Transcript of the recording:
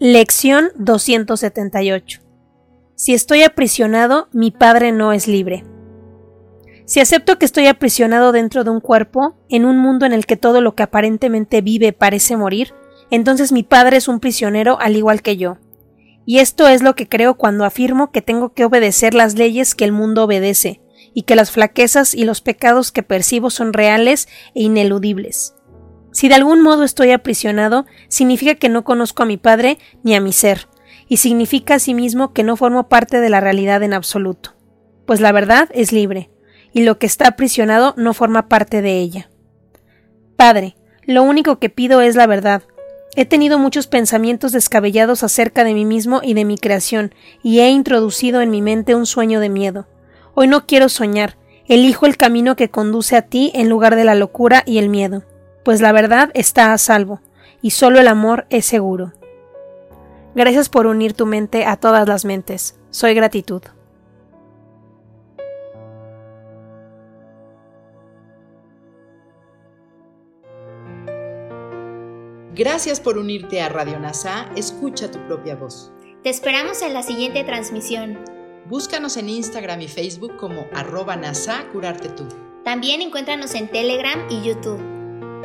Lección 278. Si estoy aprisionado, mi Padre no es libre. Si acepto que estoy aprisionado dentro de un cuerpo, en un mundo en el que todo lo que aparentemente vive parece morir, entonces mi Padre es un prisionero al igual que yo. Y esto es lo que creo cuando afirmo que tengo que obedecer las leyes que el mundo obedece, y que las flaquezas y los pecados que percibo son reales e ineludibles. Si de algún modo estoy aprisionado, significa que no conozco a mi Padre ni a mi ser, y significa asimismo que no formo parte de la realidad en absoluto, pues la verdad es libre, y lo que está aprisionado no forma parte de ella. Padre, lo único que pido es la verdad. He tenido muchos pensamientos descabellados acerca de mí mismo y de mi creación, y he introducido en mi mente un sueño de miedo. Hoy no quiero soñar, elijo el camino que conduce a ti en lugar de la locura y el miedo pues la verdad está a salvo, y solo el amor es seguro. Gracias por unir tu mente a todas las mentes. Soy gratitud. Gracias por unirte a Radio NASA. Escucha tu propia voz. Te esperamos en la siguiente transmisión. Búscanos en Instagram y Facebook como arroba NASA Curarte Tú. También encuéntranos en Telegram y YouTube.